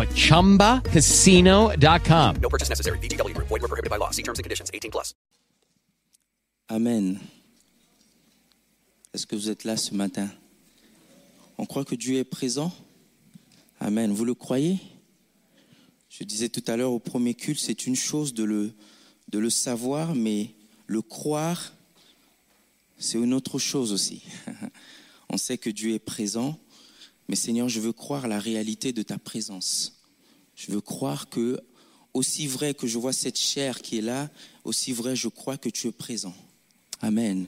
at ChumbaCasino.com. No purchase necessary. VGW. Void were prohibited by law. See terms and conditions. 18 plus. Amen. Est-ce que vous êtes là ce matin? On croit que Dieu est présent Amen. Vous le croyez? Je disais tout à l'heure au premier culte, c'est une chose de le, de le savoir, mais le croire, c'est une autre chose aussi. On sait que Dieu est présent, mais Seigneur, je veux croire la réalité de ta présence. Je veux croire que, aussi vrai que je vois cette chair qui est là, aussi vrai je crois que tu es présent. Amen.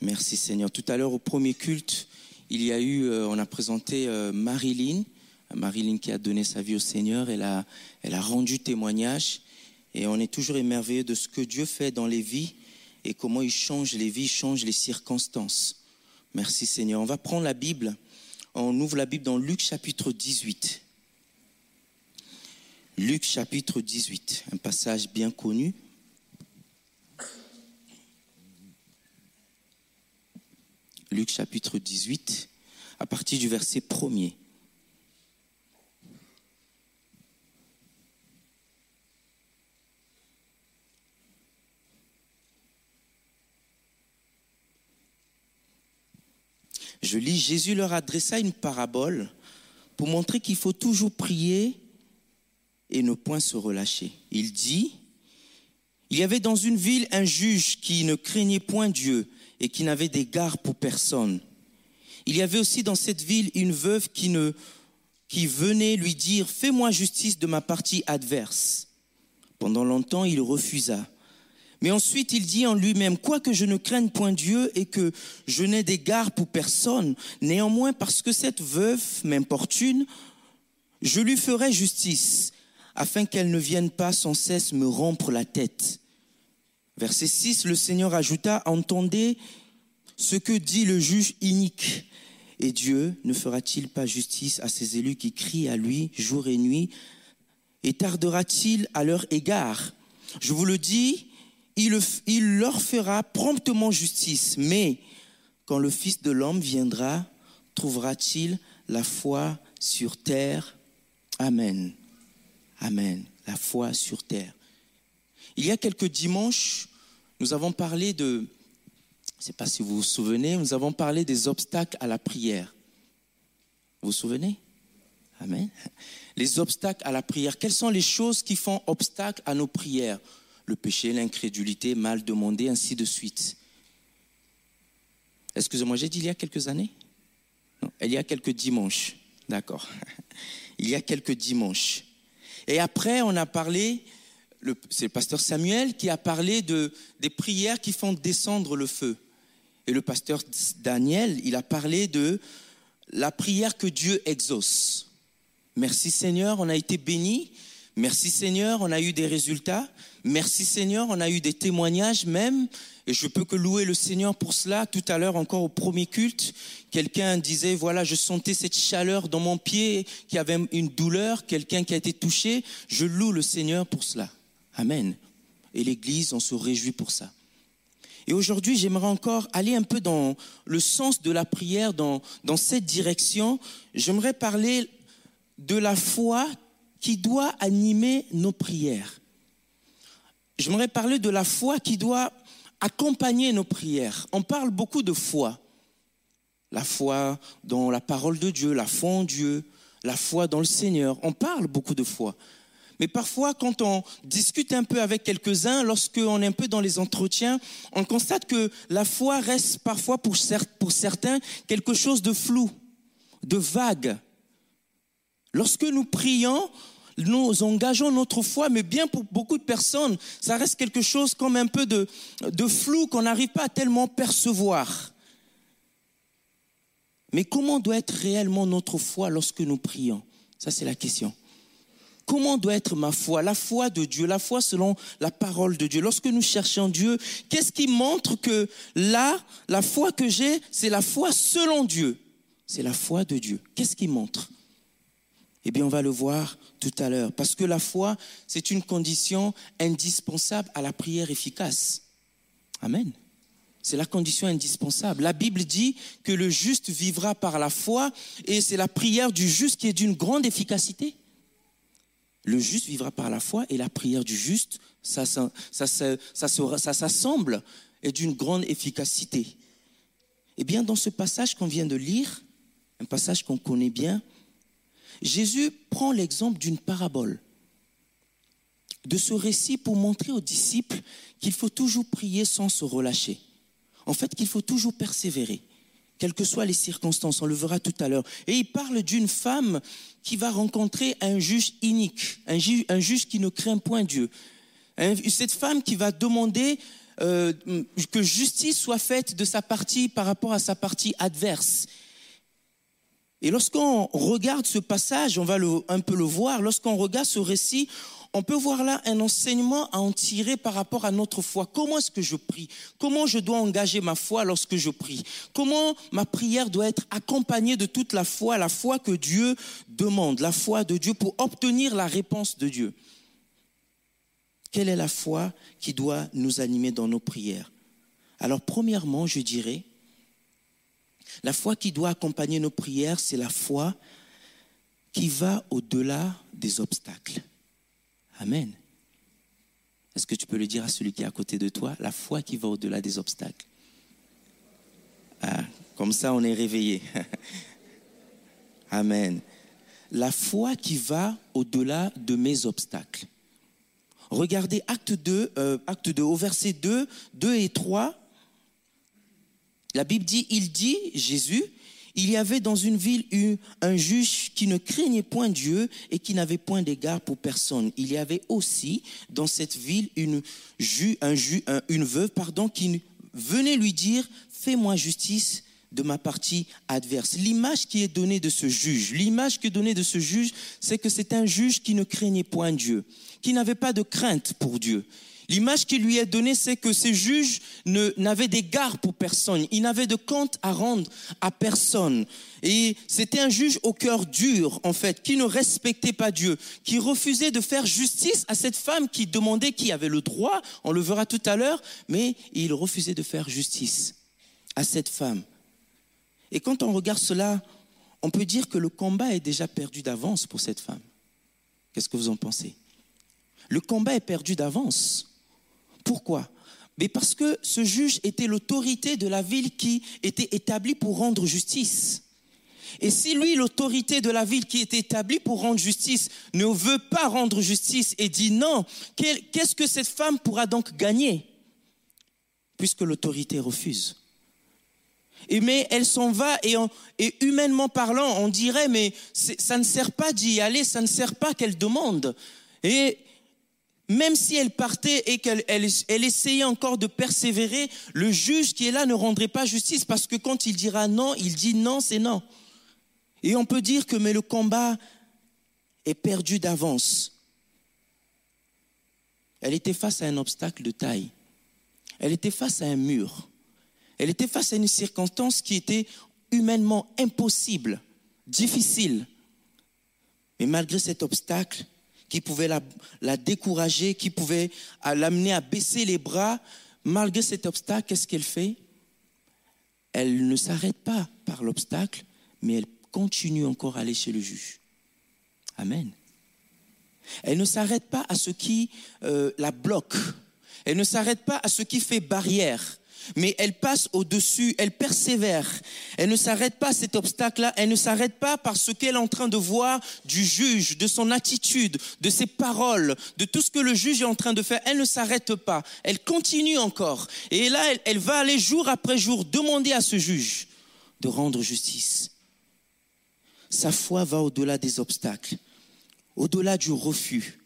Merci Seigneur. Tout à l'heure au premier culte, il y a eu, euh, on a présenté euh, Marilyn, Marilyn qui a donné sa vie au Seigneur. Elle a, elle a rendu témoignage et on est toujours émerveillé de ce que Dieu fait dans les vies et comment il change les vies, change les circonstances. Merci Seigneur. On va prendre la Bible. On ouvre la Bible dans Luc chapitre 18. Luc chapitre 18, un passage bien connu. Luc chapitre 18, à partir du verset 1er. Je lis, Jésus leur adressa une parabole pour montrer qu'il faut toujours prier et ne point se relâcher. Il dit, il y avait dans une ville un juge qui ne craignait point Dieu et qui n'avait d'égard pour personne. Il y avait aussi dans cette ville une veuve qui, ne, qui venait lui dire, fais-moi justice de ma partie adverse. Pendant longtemps, il refusa. Mais ensuite, il dit en lui-même, quoique je ne craigne point Dieu et que je n'ai d'égard pour personne, néanmoins, parce que cette veuve m'importune, je lui ferai justice, afin qu'elle ne vienne pas sans cesse me rompre la tête. Verset 6, le Seigneur ajouta, entendez ce que dit le juge inique. Et Dieu ne fera-t-il pas justice à ses élus qui crient à lui jour et nuit? Et tardera-t-il à leur égard? Je vous le dis, il, leur fera promptement justice. Mais quand le Fils de l'homme viendra, trouvera-t-il la foi sur terre? Amen. Amen. La foi sur terre. Il y a quelques dimanches, nous avons parlé de, je ne sais pas si vous vous souvenez, nous avons parlé des obstacles à la prière. Vous vous souvenez? Amen. Les obstacles à la prière. Quelles sont les choses qui font obstacle à nos prières? Le péché, l'incrédulité, mal demandé, ainsi de suite. Excusez-moi, j'ai dit il y a quelques années Non, il y a quelques dimanches. D'accord. Il y a quelques dimanches. Et après, on a parlé, c'est le pasteur Samuel qui a parlé de, des prières qui font descendre le feu. Et le pasteur Daniel, il a parlé de la prière que Dieu exauce. Merci Seigneur, on a été bénis. Merci Seigneur, on a eu des résultats. Merci Seigneur, on a eu des témoignages même. Et je peux que louer le Seigneur pour cela. Tout à l'heure, encore au premier culte, quelqu'un disait, voilà, je sentais cette chaleur dans mon pied qui avait une douleur, quelqu'un qui a été touché. Je loue le Seigneur pour cela. Amen. Et l'Église, on se réjouit pour ça. Et aujourd'hui, j'aimerais encore aller un peu dans le sens de la prière, dans, dans cette direction. J'aimerais parler de la foi qui doit animer nos prières. J'aimerais parler de la foi qui doit accompagner nos prières. On parle beaucoup de foi. La foi dans la parole de Dieu, la foi en Dieu, la foi dans le Seigneur. On parle beaucoup de foi. Mais parfois, quand on discute un peu avec quelques-uns, lorsqu'on est un peu dans les entretiens, on constate que la foi reste parfois pour, certains quelque chose de flou, de vague. Lorsque nous prions, nous engageons notre foi, mais bien pour beaucoup de personnes, ça reste quelque chose comme un peu de, flou qu'on n'arrive pas à tellement percevoir. Mais comment doit être réellement notre foi lorsque nous prions? Ça, c'est la question. Comment doit être ma foi? La foi de Dieu, la foi selon la parole de Dieu. Lorsque nous cherchons Dieu, qu'est-ce qui montre que là, la foi que j'ai, c'est la foi selon Dieu? C'est la foi de Dieu. Qu'est-ce qui montre? Eh bien, on va le voir tout à l'heure. Parce que la foi, c'est une condition indispensable à la prière efficace. Amen. C'est la condition indispensable. La Bible dit que le juste vivra par la foi et c'est la prière du juste qui est d'une grande efficacité. Le juste vivra par la foi et la prière du juste, ça, ça, ça, ça s'assemble et d'une grande efficacité. Eh bien, dans ce passage qu'on vient de lire, un passage qu'on connaît bien, Jésus prend l'exemple d'une parabole, de ce récit pour montrer aux disciples qu'il faut toujours prier sans se relâcher. En fait, qu'il faut toujours persévérer quelles que soient les circonstances, on le verra tout à l'heure. Et il parle d'une femme qui va rencontrer un juge inique, un juge, qui ne craint point Dieu. Cette femme qui va demander euh, que justice soit faite de sa partie par rapport à sa partie adverse. Et lorsqu'on regarde ce passage, on va un peu le voir, lorsqu'on regarde ce récit, on peut voir là un enseignement à en tirer par rapport à notre foi. Comment est-ce que je prie? Comment je dois engager ma foi lorsque je prie? Comment ma prière doit être accompagnée de toute la foi, la foi que Dieu demande, la foi de Dieu pour obtenir la réponse de Dieu? Quelle est la foi qui doit nous animer dans nos prières? Alors premièrement, je dirais, la foi qui doit accompagner nos prières, c'est la foi qui va au-delà des obstacles. Amen. Est-ce que tu peux le dire à celui qui est à côté de toi? La foi qui va au-delà des obstacles. Ah, comme ça, on est réveillé. Amen. La foi qui va au-delà de mes obstacles. Regardez acte 2, euh, acte 2, au verset 2, 2 et 3. La Bible dit, il dit, Jésus, il y avait dans une ville un juge qui ne craignait point Dieu et qui n'avait point d'égard pour personne. Il y avait aussi dans cette ville une, un une veuve pardon, qui venait lui dire, fais-moi justice de ma partie adverse. L'image qui est donnée de ce juge, l'image qui est donnée de ce juge, c'est que c'est un juge qui ne craignait point Dieu, qui n'avait pas de crainte pour Dieu. L'image qui lui est donnée, c'est que ces juges n'avaient d'égard pour personne. Ils n'avaient de compte à rendre à personne. Et c'était un juge au cœur dur, en fait, qui ne respectait pas Dieu, qui refusait de faire justice à cette femme qui demandait qui avait le droit, on le verra tout à l'heure, mais il refusait de faire justice à cette femme. Et quand on regarde cela, on peut dire que le combat est déjà perdu d'avance pour cette femme. Qu'est-ce que vous en pensez? Le combat est perdu d'avance. Pourquoi? Mais parce que ce juge était l'autorité de la ville qui était établie pour rendre justice. Et si lui, l'autorité de la ville qui est établie pour rendre justice, ne veut pas rendre justice et dit non, qu'est-ce que cette femme pourra donc gagner? Puisque l'autorité refuse. Mais elle s'en va et, et, humainement parlant, on dirait mais ça ne sert pas d'y aller, ça ne sert pas qu'elle demande. Et même si elle partait et qu'elle elle, essayait encore de persévérer, le juge qui est là ne rendrait pas justice parce que quand il dira non, il dit non, c'est non. Et on peut dire que mais le combat est perdu d'avance. Elle était face à un obstacle de taille. Elle était face à un mur. Elle était face à une circonstance qui était humainement impossible, difficile. Mais malgré cet obstacle, qui pouvait la, décourager, qui pouvait l'amener à baisser les bras. Malgré cet obstacle, qu'est-ce qu'elle fait? Elle ne s'arrête pas par l'obstacle, mais elle continue encore à aller chez le juge. Amen. Elle ne s'arrête pas à ce qui euh, la bloque. Elle ne s'arrête pas à ce qui fait barrière. Mais elle passe au-dessus, elle persévère. Elle ne s'arrête pas à cet obstacle-là, elle ne s'arrête pas par ce qu'elle est en train de voir du juge, de son attitude, de ses paroles, de tout ce que le juge est en train de faire. Elle ne s'arrête pas, elle continue encore. Et là, elle, elle va aller jour après jour demander à ce juge de rendre justice. Sa foi va au-delà des obstacles, au-delà du refus,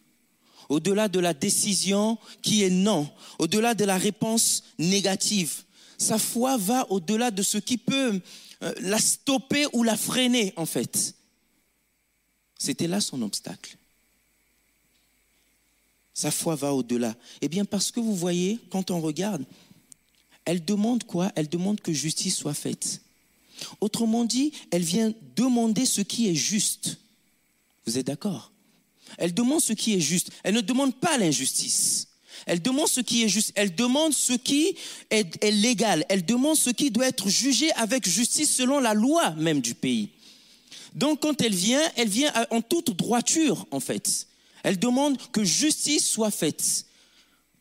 au-delà de la décision qui est non, au-delà de la réponse négative. Sa foi va au-delà de ce qui peut euh, la stopper ou la freiner, en fait. C'était là son obstacle. Sa foi va au-delà. Eh bien, parce que vous voyez, quand on regarde, elle demande quoi? Elle demande que justice soit faite. Autrement dit, elle vient demander ce qui est juste. Vous êtes d'accord? Elle demande ce qui est juste. Elle ne demande pas l'injustice. Elle demande ce qui est juste. Elle demande ce qui est, légal. Elle demande ce qui doit être jugé avec justice selon la loi même du pays. Donc quand elle vient, elle vient en toute droiture en fait. Elle demande que justice soit faite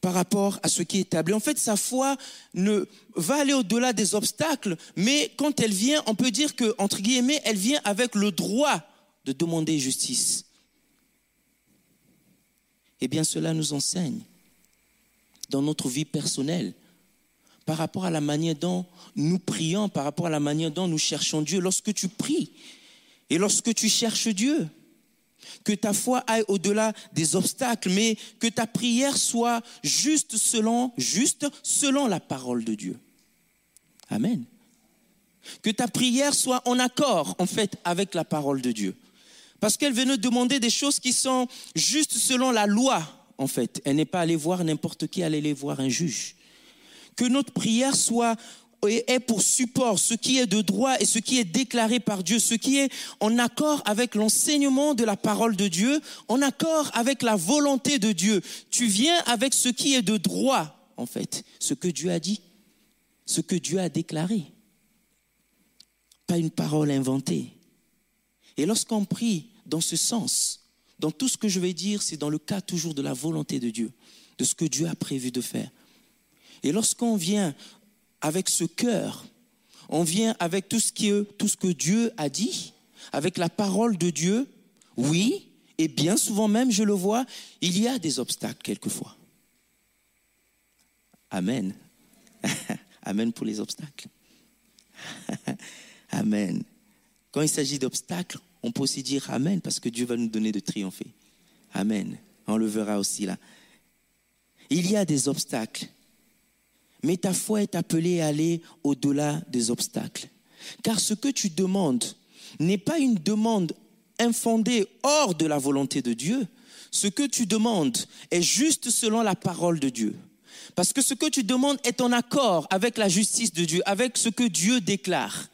par rapport à ce qui est établi. En fait, sa foi ne va aller au-delà des obstacles, mais quand elle vient, on peut dire que, entre guillemets, elle vient avec le droit de demander justice. Eh bien, cela nous enseigne dans notre vie personnelle, par rapport à la manière dont nous prions, par rapport à la manière dont nous cherchons Dieu. Lorsque tu pries et lorsque tu cherches Dieu, que ta foi aille au-delà des obstacles, mais que ta prière soit juste selon, juste selon la parole de Dieu. Amen. Que ta prière soit en accord, en fait, avec la parole de Dieu. Parce qu'elle veut nous demander des choses qui sont justes selon la loi, en fait. Elle n'est pas allée voir n'importe qui, elle est allée voir un juge. Que notre prière soit est pour support ce qui est de droit et ce qui est déclaré par Dieu, ce qui est en accord avec l'enseignement de la parole de Dieu, en accord avec la volonté de Dieu. Tu viens avec ce qui est de droit, en fait, ce que Dieu a dit, ce que Dieu a déclaré. Pas une parole inventée. Et lorsqu'on prie dans ce sens, dans tout ce que je vais dire, c'est dans le cas toujours de la volonté de Dieu, de ce que Dieu a prévu de faire. Et lorsqu'on vient avec ce cœur, on vient avec tout ce, qui est, tout ce que Dieu a dit, avec la parole de Dieu, oui, et bien souvent même, je le vois, il y a des obstacles quelquefois. Amen. Amen pour les obstacles. Amen. Quand il s'agit d'obstacles, on peut aussi dire Amen parce que Dieu va nous donner de triompher. Amen. On le verra aussi là. Il y a des obstacles. Mais ta foi est appelée à aller au-delà des obstacles. Car ce que tu demandes n'est pas une demande infondée hors de la volonté de Dieu. Ce que tu demandes est juste selon la parole de Dieu. Parce que ce que tu demandes est en accord avec la justice de Dieu, avec ce que Dieu déclare.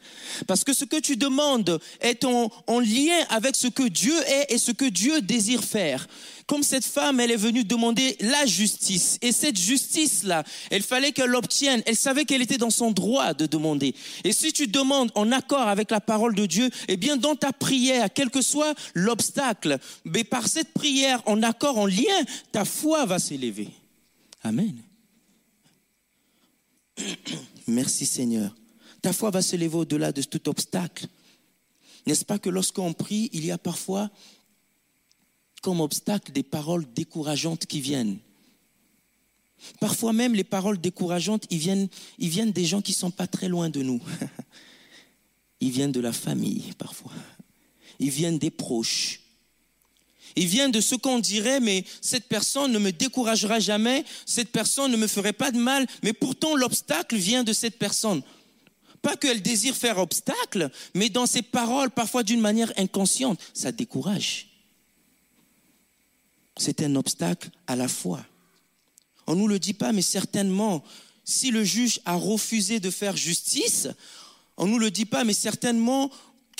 Parce que ce que tu demandes est en, en, lien avec ce que Dieu est et ce que Dieu désire faire. Comme cette femme, elle est venue demander la justice. Et cette justice-là, il fallait qu'elle l'obtienne. Elle savait qu'elle était dans son droit de demander. Et si tu demandes en accord avec la parole de Dieu, eh bien, dans ta prière, quel que soit l'obstacle, mais par cette prière en accord, en lien, ta foi va s'élever. Amen. Merci Seigneur. Ta foi va se lever au-delà de tout obstacle. N'est-ce pas que lorsqu'on prie, il y a parfois comme obstacle des paroles décourageantes qui viennent? Parfois même les paroles décourageantes, ils viennent, viennent des gens qui ne sont pas très loin de nous. Ils viennent de la famille parfois. Ils viennent des proches. Ils viennent de ce qu'on dirait, mais cette personne ne me découragera jamais, cette personne ne me ferait pas de mal, mais pourtant l'obstacle vient de cette personne. Pas qu'elle désire faire obstacle, mais dans ses paroles, parfois d'une manière inconsciente, ça décourage. C'est un obstacle à la foi. On ne nous le dit pas, mais certainement, si le juge a refusé de faire justice, on ne nous le dit pas, mais certainement,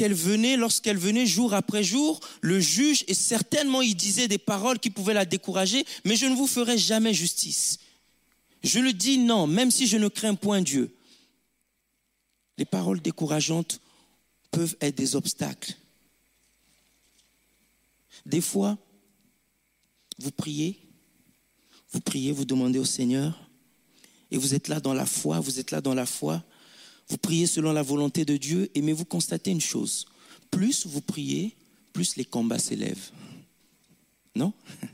qu'elle venait, lorsqu'elle venait jour après jour, le juge, et certainement il disait des paroles qui pouvaient la décourager, mais je ne vous ferai jamais justice. Je le dis non, même si je ne crains point Dieu. Les paroles décourageantes peuvent être des obstacles. Des fois, vous priez, vous priez, vous demandez au Seigneur, et vous êtes là dans la foi, vous êtes là dans la foi, vous priez selon la volonté de Dieu, et mais vous constatez une chose, plus vous priez, plus les combats s'élèvent. Non?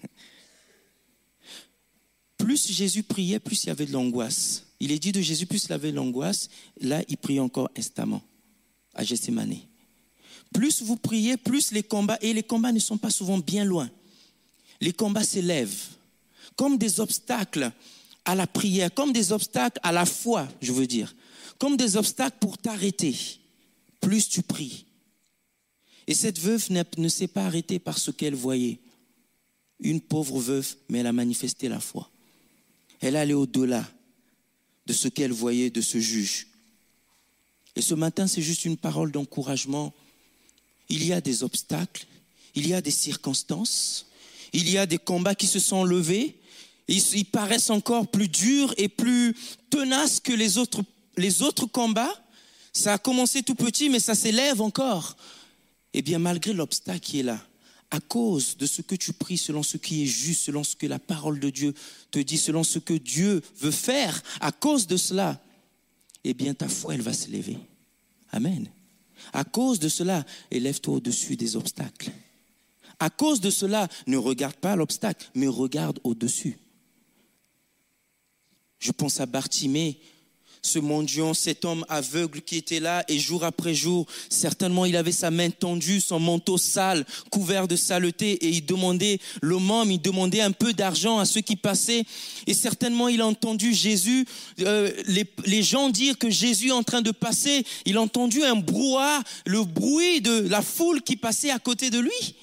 Plus Jésus priait, plus il y avait de l'angoisse. Il est dit de Jésus, plus il avait de l'angoisse, là il prie encore instamment à Gethsemane. Plus vous priez, plus les combats, et les combats ne sont pas souvent bien loin. Les combats s'élèvent comme des obstacles à la prière, comme des obstacles à la foi, je veux dire, comme des obstacles pour t'arrêter. Plus tu pries. Et cette veuve ne s'est pas arrêtée par ce qu'elle voyait. Une pauvre veuve, mais elle a manifesté la foi. Elle allée au-delà de ce qu'elle voyait de ce juge. Et ce matin, c'est juste une parole d'encouragement. Il y a des obstacles, il y a des circonstances, il y a des combats qui se sont levés. Ils, paraissent encore plus durs et plus tenaces que les autres, les autres combats. Ça a commencé tout petit, mais ça s'élève encore. Eh bien, malgré l'obstacle qui est là, à cause de ce que tu pries, selon ce qui est juste, selon ce que la parole de Dieu te dit, selon ce que Dieu veut faire, à cause de cela, eh bien ta foi, elle va s'élever. Amen. À cause de cela, élève-toi au-dessus des obstacles. À cause de cela, ne regarde pas l'obstacle, mais regarde au-dessus. Je pense à Bartimée, ce mendiant, cet homme aveugle qui était là et jour après jour, certainement il avait sa main tendue, son manteau sale, couvert de saleté et il demandait le môme, il demandait un peu d'argent à ceux qui passaient et certainement il a entendu Jésus, euh, les, les, gens dire que Jésus est en train de passer, il a entendu un brouhaha, le bruit de la foule qui passait à côté de lui.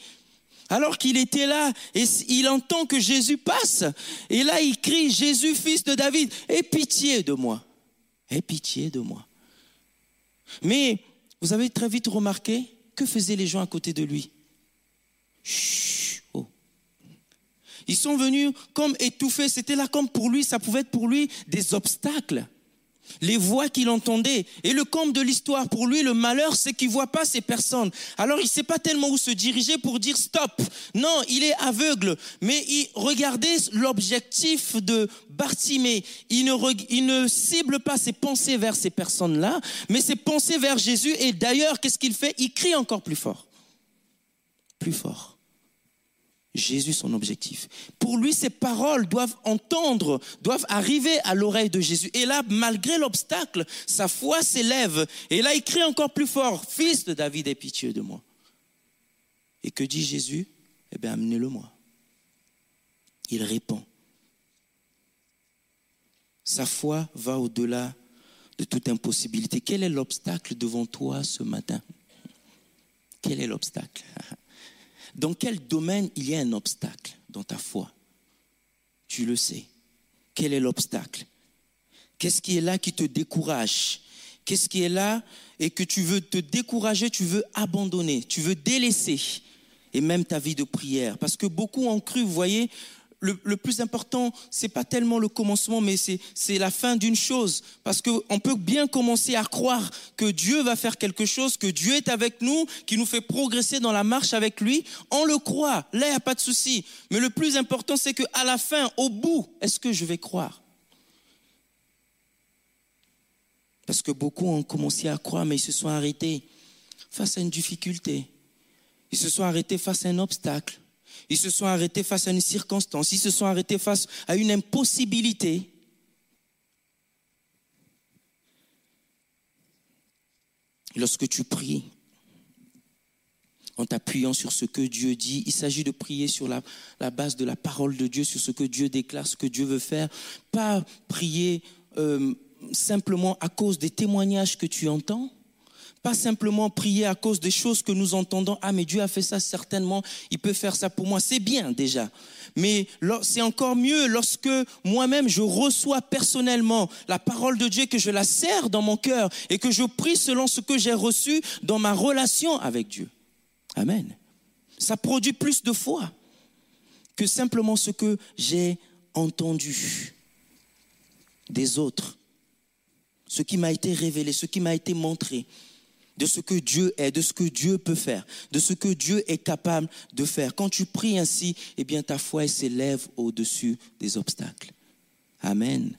Alors qu'il était là et il entend que Jésus passe et là il crie Jésus fils de David, aie pitié de moi. Aie pitié de moi. Mais vous avez très vite remarqué que faisaient les gens à côté de lui. Oh. Ils sont venus comme étouffés. C'était là comme pour lui, ça pouvait être pour lui des obstacles les voix qu'il entendait. Et le comble de l'histoire, pour lui, le malheur, c'est qu'il voit pas ces personnes. Alors il sait pas tellement où se diriger pour dire stop. Non, il est aveugle. Mais il regardait l'objectif de Bartimée. Il ne, il ne cible pas ses pensées vers ces personnes-là, mais ses pensées vers Jésus. Et d'ailleurs, qu'est-ce qu'il fait? Il crie encore plus fort. Plus fort. Jésus son objectif. Pour lui, ces paroles doivent entendre, doivent arriver à l'oreille de Jésus. Et là, malgré l'obstacle, sa foi s'élève. Et là, il crie encore plus fort, Fils de David, aie pitié de moi. Et que dit Jésus? Eh bien, amenez-le-moi. Il répond. Sa foi va au-delà de toute impossibilité. Quel est l'obstacle devant toi ce matin? Quel est l'obstacle? dans quel domaine il y a un obstacle dans ta foi? Tu le sais. Quel est l'obstacle? Qu'est-ce qui est là qui te décourage? Qu'est-ce qui est là et que tu veux te décourager, tu veux abandonner, tu veux délaisser et même ta vie de prière? Parce que beaucoup ont cru, vous voyez, le, plus important, c'est pas tellement le commencement, mais c'est la fin d'une chose. Parce qu'on peut bien commencer à croire que Dieu va faire quelque chose, que Dieu est avec nous, qui nous fait progresser dans la marche avec lui. On le croit. Là, il n'y a pas de souci. Mais le plus important, c'est qu'à la fin, au bout, est-ce que je vais croire? Parce que beaucoup ont commencé à croire, mais ils se sont arrêtés face à une difficulté. Ils se sont arrêtés face à un obstacle. Ils se sont arrêtés face à une circonstance, ils se sont arrêtés face à une impossibilité. Lorsque tu pries, en t'appuyant sur ce que Dieu dit, il s'agit de prier sur la, base de la parole de Dieu, sur ce que Dieu déclare, ce que Dieu veut faire, pas prier euh, simplement à cause des témoignages que tu entends, pas simplement prier à cause des choses que nous entendons. Ah, mais Dieu a fait ça certainement, il peut faire ça pour moi. C'est bien déjà. Mais c'est encore mieux lorsque moi-même je reçois personnellement la parole de Dieu, que je la sers dans mon cœur et que je prie selon ce que j'ai reçu dans ma relation avec Dieu. Amen. Ça produit plus de foi que simplement ce que j'ai entendu des autres, ce qui m'a été révélé, ce qui m'a été montré de ce que Dieu est, de ce que Dieu peut faire, de ce que Dieu est capable de faire. Quand tu pries ainsi, eh bien ta foi s'élève au-dessus des obstacles. Amen.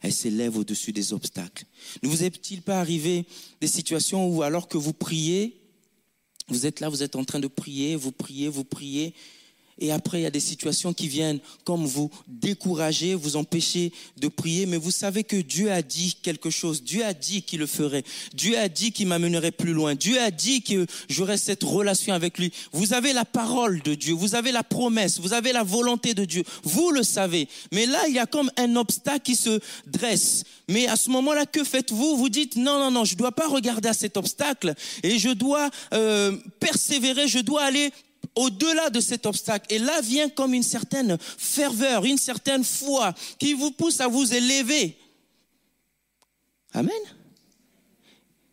elle s'élève au-dessus des obstacles. Ne vous est-il pas arrivé des situations où alors que vous priez, vous êtes là, vous êtes en train de prier, vous priez, vous priez, et après, il y a des situations qui viennent comme vous décourager, vous empêcher de prier, mais vous savez que Dieu a dit quelque chose. Dieu a dit qu'il le ferait. Dieu a dit qu'il m'amènerait plus loin. Dieu a dit que j'aurais cette relation avec lui. Vous avez la parole de Dieu, vous avez la promesse, vous avez la volonté de Dieu. Vous le savez. Mais là, il y a comme un obstacle qui se dresse. Mais à ce moment-là, que faites-vous? Vous dites non, non, non, je ne dois pas regarder à cet obstacle et je dois euh, persévérer, je dois aller au-delà de cet obstacle. Et là vient comme une certaine ferveur, une certaine foi qui vous pousse à vous élever. Amen.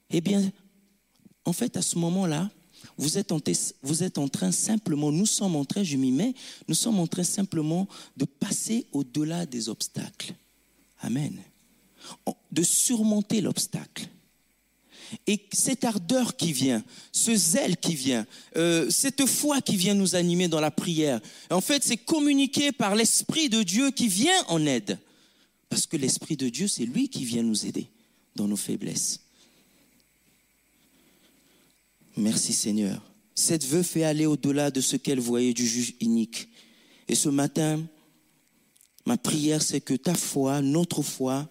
Eh bien, en fait, à ce moment-là, vous êtes, en, train simplement, nous sommes en train, je m'y mets, nous sommes en train simplement de passer au-delà des obstacles. Amen. De surmonter l'obstacle. Et cette ardeur qui vient, ce zèle qui vient, euh, cette foi qui vient nous animer dans la prière, en fait, c'est communiqué par l'Esprit de Dieu qui vient en aide. Parce que l'Esprit de Dieu, c'est lui qui vient nous aider dans nos faiblesses. Merci Seigneur. Cette veuve fait aller au-delà de ce qu'elle voyait du juge unique. Et ce matin, ma prière, c'est que ta foi, notre foi,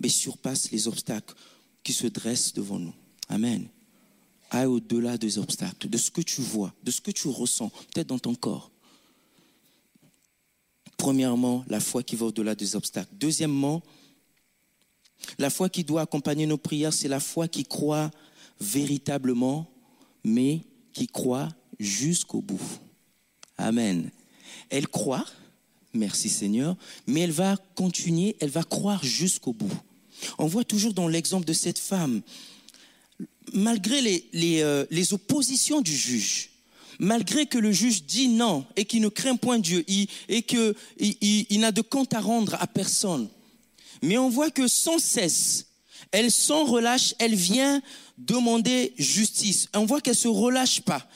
mais surpasse les obstacles qui se dresse devant nous. Amen. Aille au-delà des obstacles, de ce que tu vois, de ce que tu ressens, peut-être dans ton corps. Premièrement, la foi qui va au-delà des obstacles. Deuxièmement, la foi qui doit accompagner nos prières, c'est la foi qui croit véritablement, mais qui croit jusqu'au bout. Amen. Elle croit, merci Seigneur, mais elle va continuer, elle va croire jusqu'au bout. On voit toujours dans l'exemple de cette femme, malgré les, euh, oppositions du juge, malgré que le juge dit non et qu'il ne craint point Dieu et qu'il il, n'a de compte à rendre à personne, mais on voit que sans cesse, elle sans relâche, elle vient demander justice. On voit qu'elle se relâche pas.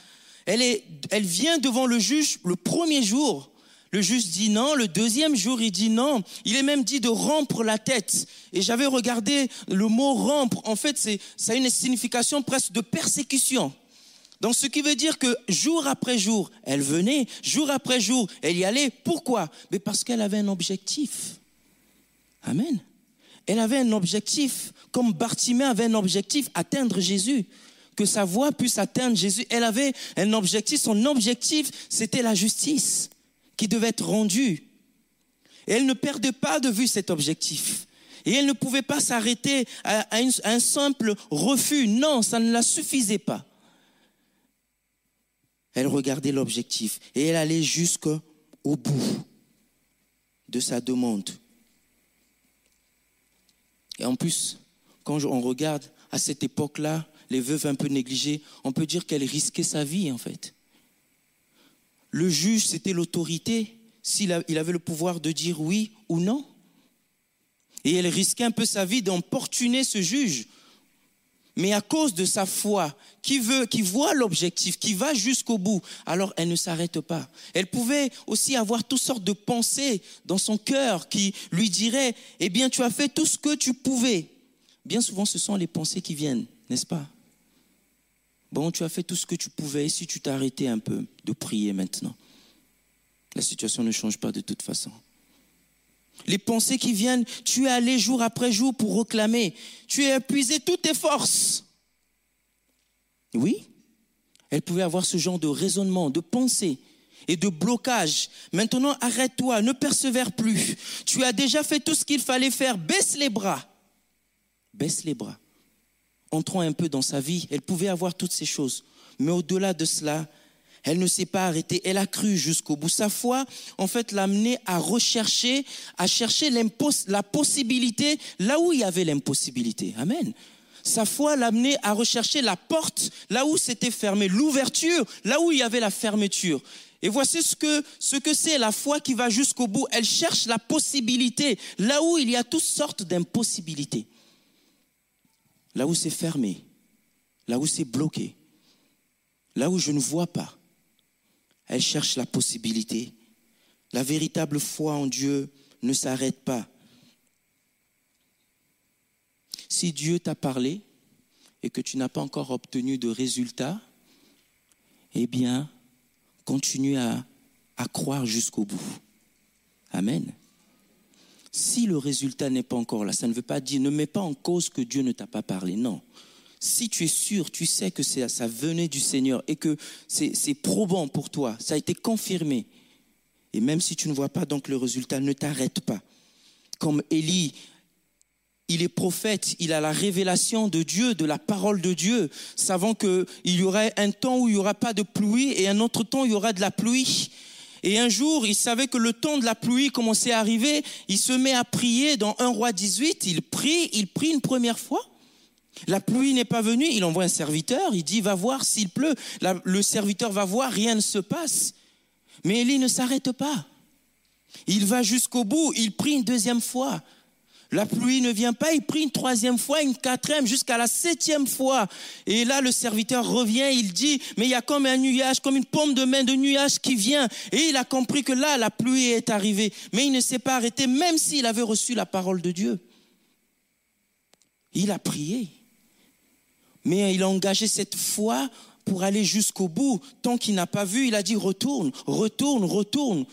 Elle, est, elle vient devant le juge le premier jour le juge dit non, le deuxième jour il dit non. Il est même dit de rompre la tête. Et j'avais regardé le mot rompre, en fait c'est, ça a une signification presque de persécution. Donc ce qui veut dire que jour après jour, elle venait, jour après jour, elle y allait. Pourquoi? Mais parce qu'elle avait un objectif. Amen. Elle avait un objectif, comme Bartimée avait un objectif, atteindre Jésus. Que sa voix puisse atteindre Jésus. Elle avait un objectif, son objectif, c'était la justice qui devait être rendue. Et elle ne perdait pas de vue cet objectif. Et elle ne pouvait pas s'arrêter à, un simple refus. Non, ça ne la suffisait pas. Elle regardait l'objectif et elle allait jusqu'au bout de sa demande. Et en plus, quand on regarde à cette époque-là, les veuves un peu négligées, on peut dire qu'elle risquait sa vie en fait. Le juge, c'était l'autorité, s'il avait le pouvoir de dire oui ou non. Et elle risquait un peu sa vie d'emportuner ce juge. Mais à cause de sa foi, qui veut, qui voit l'objectif, qui va jusqu'au bout, alors elle ne s'arrête pas. Elle pouvait aussi avoir toutes sortes de pensées dans son cœur qui lui diraient, eh bien, tu as fait tout ce que tu pouvais. Bien souvent, ce sont les pensées qui viennent, n'est-ce pas? Bon, tu as fait tout ce que tu pouvais. si tu t'arrêtais un peu de prier maintenant La situation ne change pas de toute façon. Les pensées qui viennent, tu es allé jour après jour pour réclamer. Tu as épuisé toutes tes forces. Oui, elle pouvait avoir ce genre de raisonnement, de pensée et de blocage. Maintenant, arrête-toi, ne persévère plus. Tu as déjà fait tout ce qu'il fallait faire. Baisse les bras. Baisse les bras entrant un peu dans sa vie, elle pouvait avoir toutes ces choses. Mais au-delà de cela, elle ne s'est pas arrêtée. Elle a cru jusqu'au bout. Sa foi, en fait, l'a amenée à rechercher, à chercher la possibilité là où il y avait l'impossibilité. Amen. Sa foi l'a amenée à rechercher la porte là où c'était fermé, l'ouverture là où il y avait la fermeture. Et voici ce que ce que c'est la foi qui va jusqu'au bout. Elle cherche la possibilité là où il y a toutes sortes d'impossibilités là où c'est fermé, là où c'est bloqué, là où je ne vois pas. Elle cherche la possibilité. La véritable foi en Dieu ne s'arrête pas. si Dieu t'a parlé et que tu n'as pas encore obtenu de résultat, eh bien, continue à, à croire jusqu'au bout. Amen. Si le résultat n'est pas encore là, ça ne veut pas dire, ne mets pas en cause que Dieu ne t'a pas parlé. Non. Si tu es sûr, tu sais que ça venait du Seigneur et que c'est c'est probant pour toi, ça a été confirmé. Et même si tu ne vois pas donc le résultat, ne t'arrête pas. Comme Élie, il est prophète, il a la révélation de Dieu, de la parole de Dieu, savant qu'il y aurait un temps où il n'y aura pas de pluie et un autre temps où il y aura de la pluie. Et un jour, il savait que le temps de la pluie commençait à arriver. Il se met à prier dans 1 roi 18. Il prie, il prie une première fois. La pluie n'est pas venue. Il envoie un serviteur. Il dit, va voir s'il pleut. Le serviteur va voir, rien ne se passe. Mais Élie ne s'arrête pas. Il va jusqu'au bout. Il prie une deuxième fois. La pluie ne vient pas, il prie une troisième fois, une quatrième, jusqu'à la septième fois. Et là, le serviteur revient, il dit, mais il y a comme un nuage, comme une paume de main de nuage qui vient. Et il a compris que là, la pluie est arrivée. Mais il ne s'est pas arrêté, même s'il avait reçu la parole de Dieu. Il a prié. Mais il a engagé cette foi pour aller jusqu'au bout. Tant qu'il n'a pas vu, il a dit, retourne, retourne, retourne.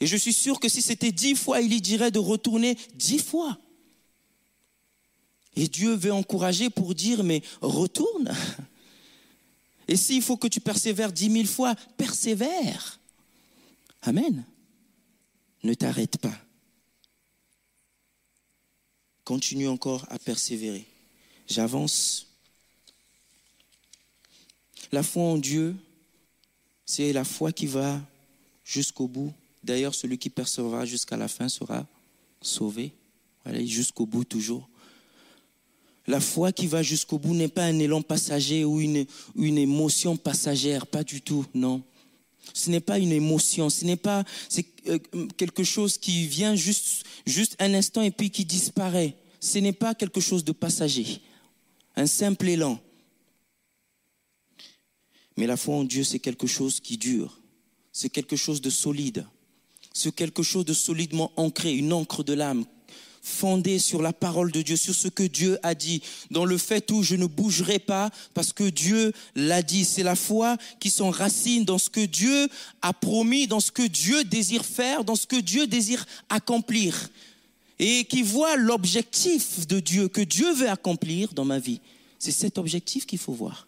Et je suis sûr que si c'était dix fois, il y dirait de retourner dix fois. Et Dieu veut encourager pour dire, mais retourne. Et s'il faut que tu persévères dix mille fois, persévère. Amen. Ne t'arrête pas. Continue encore à persévérer. J'avance. La foi en Dieu, c'est la foi qui va jusqu'au bout. D'ailleurs, celui qui persévérera jusqu'à la fin sera sauvé. Allez, jusqu'au bout toujours. La foi qui va jusqu'au bout n'est pas un élan passager ou une, une émotion passagère, pas du tout, non. Ce n'est pas une émotion, ce n'est pas euh, quelque chose qui vient juste, juste un instant et puis qui disparaît. Ce n'est pas quelque chose de passager, un simple élan. Mais la foi en Dieu, c'est quelque chose qui dure, c'est quelque chose de solide, c'est quelque chose de solidement ancré, une encre de l'âme, fondée sur la parole de Dieu, sur ce que Dieu a dit, dans le fait où je ne bougerai pas parce que Dieu l'a dit. C'est la foi qui s'enracine dans ce que Dieu a promis, dans ce que Dieu désire faire, dans ce que Dieu désire accomplir. Et qui voit l'objectif de Dieu, que Dieu veut accomplir dans ma vie. C'est cet objectif qu'il faut voir.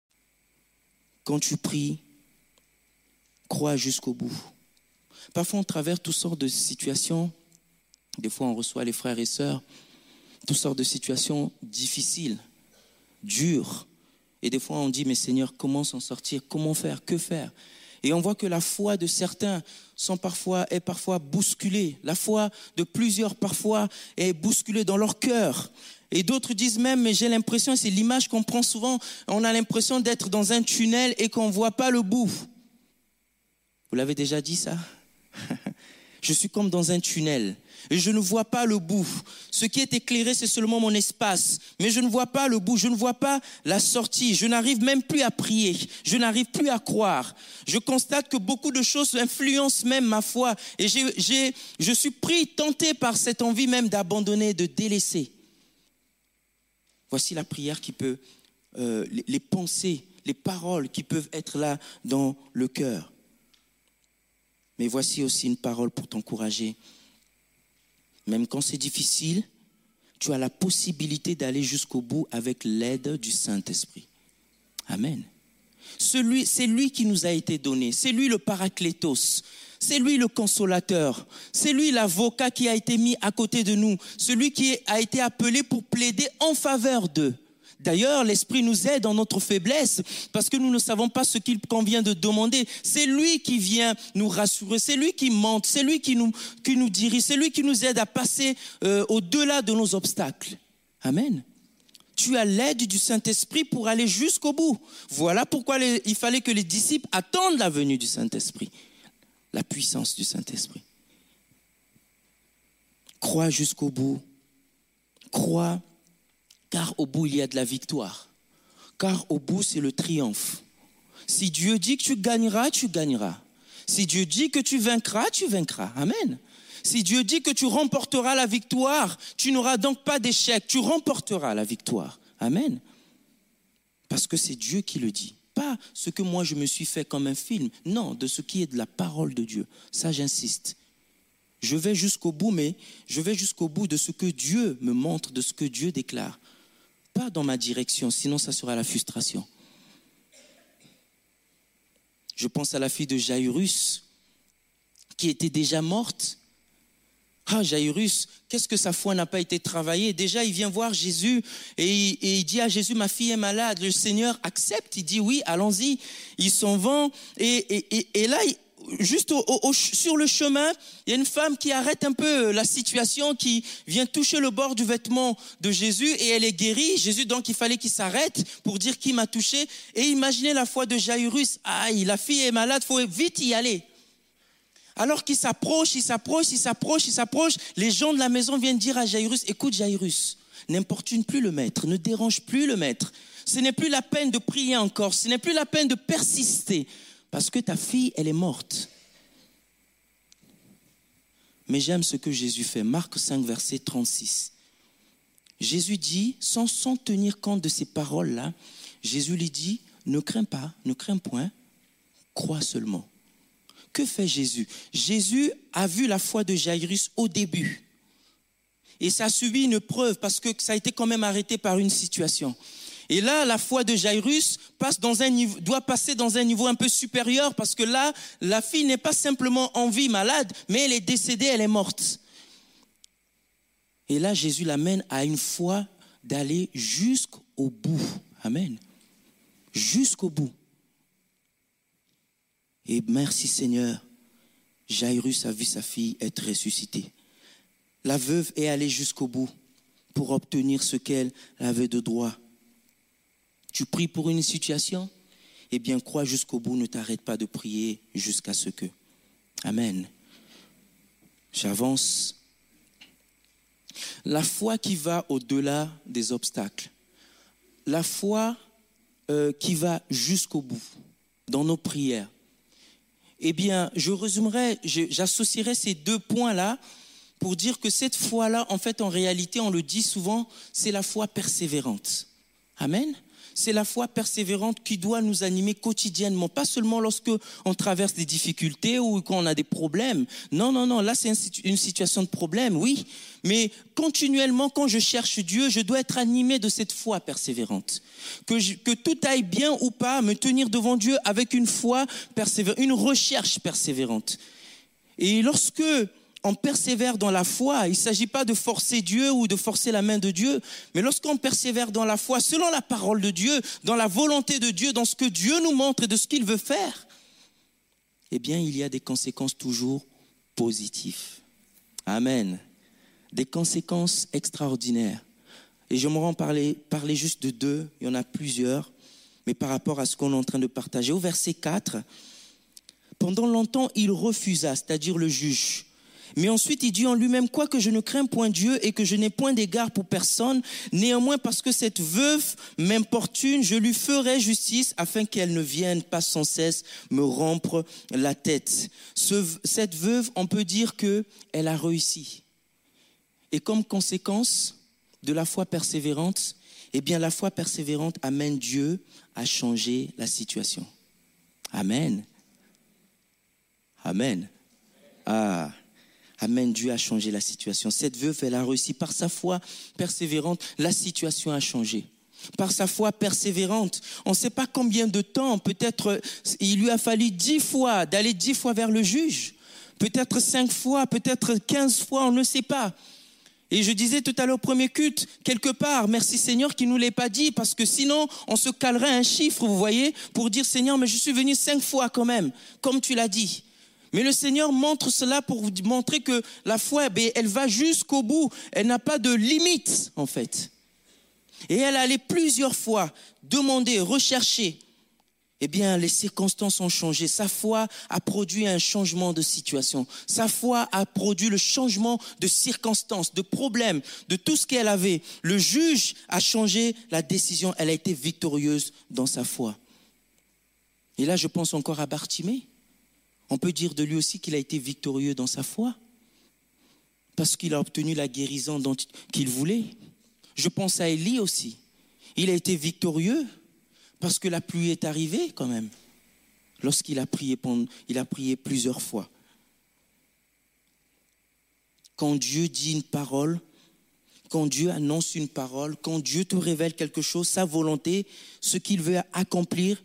Quand tu pries, crois jusqu'au bout. Parfois, on traverse toutes sortes de situations. Des fois, on reçoit les frères et sœurs, toutes sortes de situations difficiles, dures. Et des fois, on dit, mais Seigneur, comment s'en sortir? Comment faire? Que faire? Et on voit que la foi de certains sont parfois, est parfois bousculée. La foi de plusieurs, parfois, est bousculée dans leur cœur. Et d'autres disent même, mais j'ai l'impression, c'est l'image qu'on prend souvent, on a l'impression d'être dans un tunnel et qu'on ne voit pas le bout. Vous l'avez déjà dit ça? Je suis comme dans un tunnel et je ne vois pas le bout. Ce qui est éclairé, c'est seulement mon espace, mais je ne vois pas le bout, je ne vois pas la sortie. Je n'arrive même plus à prier, je n'arrive plus à croire. Je constate que beaucoup de choses influencent même ma foi et je suis pris, tenté par cette envie même d'abandonner, de délaisser. Voici la prière qui peut, euh, les, les pensées, les paroles qui peuvent être là dans le cœur. Mais voici aussi une parole pour t'encourager. Même quand c'est difficile, tu as la possibilité d'aller jusqu'au bout avec l'aide du Saint-Esprit. Amen. C'est lui qui nous a été donné. C'est lui le paraclétos. C'est lui le consolateur. C'est lui l'avocat qui a été mis à côté de nous. Celui qui a été appelé pour plaider en faveur d'eux. D'ailleurs, l'Esprit nous aide dans notre faiblesse parce que nous ne savons pas ce qu'il convient de demander. C'est lui qui vient nous rassurer, c'est lui qui monte, c'est lui qui nous, qui nous dirige, c'est lui qui nous aide à passer euh, au-delà de nos obstacles. Amen. Tu as l'aide du Saint-Esprit pour aller jusqu'au bout. Voilà pourquoi il fallait que les disciples attendent la venue du Saint-Esprit, la puissance du Saint-Esprit. Crois jusqu'au bout. Crois car au bout, il y a de la victoire. Car au bout, c'est le triomphe. Si Dieu dit que tu gagneras, tu gagneras. Si Dieu dit que tu vaincras, tu vaincras. Amen. Si Dieu dit que tu remporteras la victoire, tu n'auras donc pas d'échec, tu remporteras la victoire. Amen. Parce que c'est Dieu qui le dit. Pas ce que moi je me suis fait comme un film. Non, de ce qui est de la parole de Dieu. Ça, j'insiste. Je vais jusqu'au bout, mais je vais jusqu'au bout de ce que Dieu me montre, de ce que Dieu déclare. Pas dans ma direction, sinon ça sera la frustration. Je pense à la fille de Jairus, qui était déjà morte. Ah, Jairus, qu'est-ce que sa foi n'a pas été travaillée? Déjà, il vient voir Jésus et il, dit à Jésus, ma fille est malade. Le Seigneur accepte, il dit oui, allons-y. Ils s'en vont et, et, et, là, juste sur le chemin, il y a une femme qui arrête un peu la situation, qui vient toucher le bord du vêtement de Jésus et elle est guérie. Jésus, donc, il fallait qu'il s'arrête pour dire qui m'a touché. Et imaginez la foi de Jairus. Aïe, la fille est malade, faut vite y aller. Alors qu'il s'approche, il s'approche, il s'approche, il s'approche, les gens de la maison viennent dire à Jairus, écoute Jairus, n'importune plus le maître, ne dérange plus le maître. Ce n'est plus la peine de prier encore, ce n'est plus la peine de persister, parce que ta fille, elle est morte. Mais j'aime ce que Jésus fait. Marc 5, verset 36. Jésus dit, sans, sans tenir compte de ces paroles-là, Jésus lui dit, ne crains pas, ne crains point, crois seulement. Que fait Jésus? Jésus a vu la foi de Jairus au début. Et ça a subi une preuve parce que ça a été quand même arrêté par une situation. Et là, la foi de Jairus passe dans doit passer dans un niveau un peu supérieur parce que là, la fille n'est pas simplement en vie malade, mais elle est décédée, elle est morte. Et là, Jésus l'amène à une foi d'aller jusqu'au bout. Amen. Jusqu'au bout. Et merci Seigneur, Jairus a vu sa fille être ressuscitée. La veuve est allée jusqu'au bout pour obtenir ce qu'elle avait de droit. Tu pries pour une situation? Eh bien, crois jusqu'au bout, ne t'arrête pas de prier jusqu'à ce que. Amen. J'avance. La foi qui va au-delà des obstacles. La foi euh, qui va jusqu'au bout dans nos prières. Eh bien, je résumerai, j'associerai ces deux points-là pour dire que cette foi-là, en fait, en réalité, on le dit souvent, c'est la foi persévérante. Amen. C'est la foi persévérante qui doit nous animer quotidiennement, pas seulement lorsque on traverse des difficultés ou quand on a des problèmes. Non, non, non, là c'est une situ- une situation de problème, oui. Mais continuellement, quand je cherche Dieu, je dois être animé de cette foi persévérante. Que, que tout aille bien ou pas, me tenir devant Dieu avec une foi persévérante, une recherche persévérante. Et lorsque on persévère dans la foi, il ne s'agit pas de forcer Dieu ou de forcer la main de Dieu, mais lorsqu'on persévère dans la foi, selon la parole de Dieu, dans la volonté de Dieu, dans ce que Dieu nous montre et de ce qu'il veut faire, eh bien, il y a des conséquences toujours positives. Amen. Des conséquences extraordinaires. Et je me rends parler, parler juste de deux, il y en a plusieurs, mais par rapport à ce qu'on est en train de partager. Au verset 4, pendant longtemps, il refusa, c'est-à-dire le juge. Mais ensuite, il dit en lui-même, quoique je ne crains point Dieu et que je n'ai point d'égard pour personne, néanmoins parce que cette veuve m'importune, je lui ferai justice afin qu'elle ne vienne pas sans cesse me rompre la tête. Ce- cette veuve, on peut dire que elle a réussi. Et comme conséquence de la foi persévérante, eh bien, la foi persévérante amène Dieu à changer la situation. Amen. Amen. Ah, Amen. Dieu a changé la situation. Cette veuve, elle a réussi par sa foi persévérante. La situation a changé. Par sa foi persévérante. On ne sait pas combien de temps, peut-être euh, il lui a fallu dix fois, d'aller dix fois vers le juge. Peut-être cinq fois, peut-être quinze fois, on ne sait pas. Et je disais tout à l'heure, premier culte, quelque part, merci Seigneur qui nous l'ait pas dit, parce que sinon, on se calerait un chiffre, vous voyez, pour dire Seigneur, mais je suis venu cinq fois quand même, comme tu l'as dit. Mais le Seigneur montre cela pour vous montrer que la foi, eh elle va jusqu'au bout. Elle n'a pas de limite, en fait. Et elle allait plusieurs fois demander, rechercher, eh bien, les circonstances ont changé. Sa foi a produit un changement de situation. Sa foi a produit le changement de circonstances, de problèmes, de tout ce qu'elle avait. Le juge a changé la décision. Elle a été victorieuse dans sa foi. Et là, je pense encore à Bartimée. On peut dire de lui aussi qu'il a été victorieux dans sa foi. Parce qu'il a obtenu la guérison qu'il voulait. Je pense à Élie aussi. Il a été victorieux parce que la pluie est arrivée quand même, lorsqu'il a prié, a prié plusieurs fois. Quand Dieu dit une parole, quand Dieu annonce une parole, quand Dieu te révèle quelque chose, sa volonté, ce qu'il veut accomplir,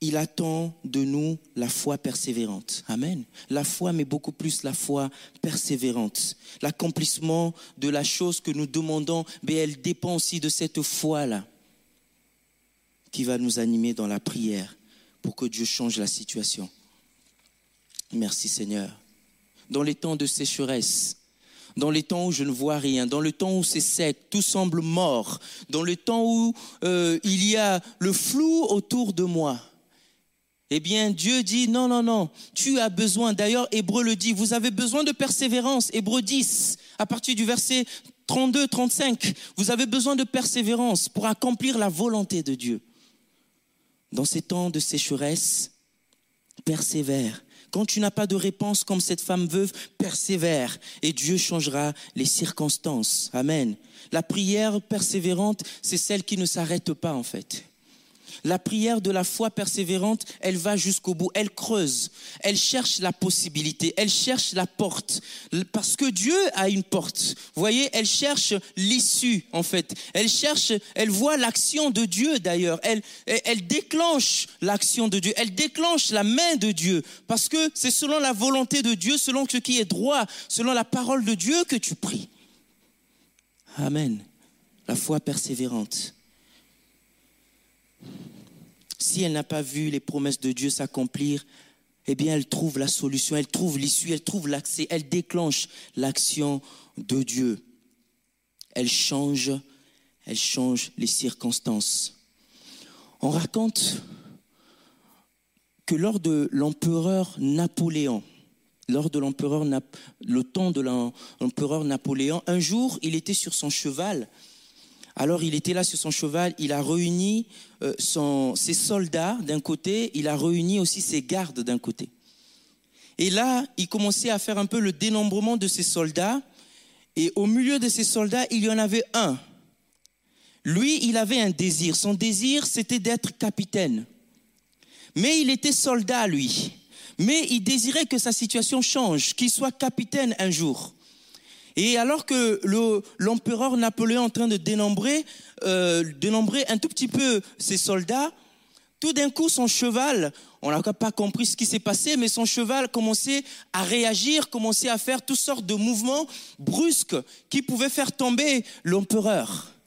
il attend de nous la foi persévérante. Amen. La foi, mais beaucoup plus la foi persévérante. L'accomplissement de la chose que nous demandons, mais elle dépend aussi de cette foi-là qui va nous animer dans la prière pour que Dieu change la situation. Merci Seigneur. Dans les temps de sécheresse, dans les temps où je ne vois rien, dans le temps où c'est sec, tout semble mort, dans le temps où euh, il y a le flou autour de moi, eh bien Dieu dit non, non, non, tu as besoin, d'ailleurs Hébreu le dit, vous avez besoin de persévérance, Hébreu 10, à partir du verset 32, 35, vous avez besoin de persévérance pour accomplir la volonté de Dieu dans ces temps de sécheresse, persévère. Quand tu n'as pas de réponse comme cette femme veuve, persévère et Dieu changera les circonstances. Amen. La prière persévérante, c'est celle qui ne s'arrête pas en fait. La prière de la foi persévérante, elle va jusqu'au bout, elle creuse, elle cherche la possibilité, elle cherche la porte, parce que Dieu a une porte. Vous voyez, elle cherche l'issue en fait. Elle cherche, elle voit l'action de Dieu d'ailleurs. Elle, elle déclenche l'action de Dieu, elle déclenche la main de Dieu, parce que c'est selon la volonté de Dieu, selon ce qui est droit, selon la parole de Dieu que tu pries. Amen. La foi persévérante si elle n'a pas vu les promesses de Dieu s'accomplir, eh bien, elle trouve la solution, elle trouve l'issue, elle trouve l'accès, elle déclenche l'action de Dieu. Elle change, les circonstances. On raconte que lors de l'empereur Napoléon, lors de l'empereur, le temps de l'empereur Napoléon, un jour, il était sur son cheval alors il était là sur son cheval, il a réuni euh, ses soldats d'un côté, il a réuni aussi ses gardes d'un côté. Et là, il commençait à faire un peu le dénombrement de ses soldats. Et au milieu de ses soldats, il y en avait un. Lui, il avait un désir. Son désir, c'était d'être capitaine. Mais il était soldat, lui. Mais il désirait que sa situation change, qu'il soit capitaine un jour. Et alors que l'empereur Napoléon est en train de dénombrer, euh, dénombrer un tout petit peu ses soldats, tout d'un coup, son cheval, on n'a pas compris ce qui s'est passé, mais son cheval commençait à réagir, commençait à faire toutes sortes de mouvements brusques qui pouvaient faire tomber l'empereur.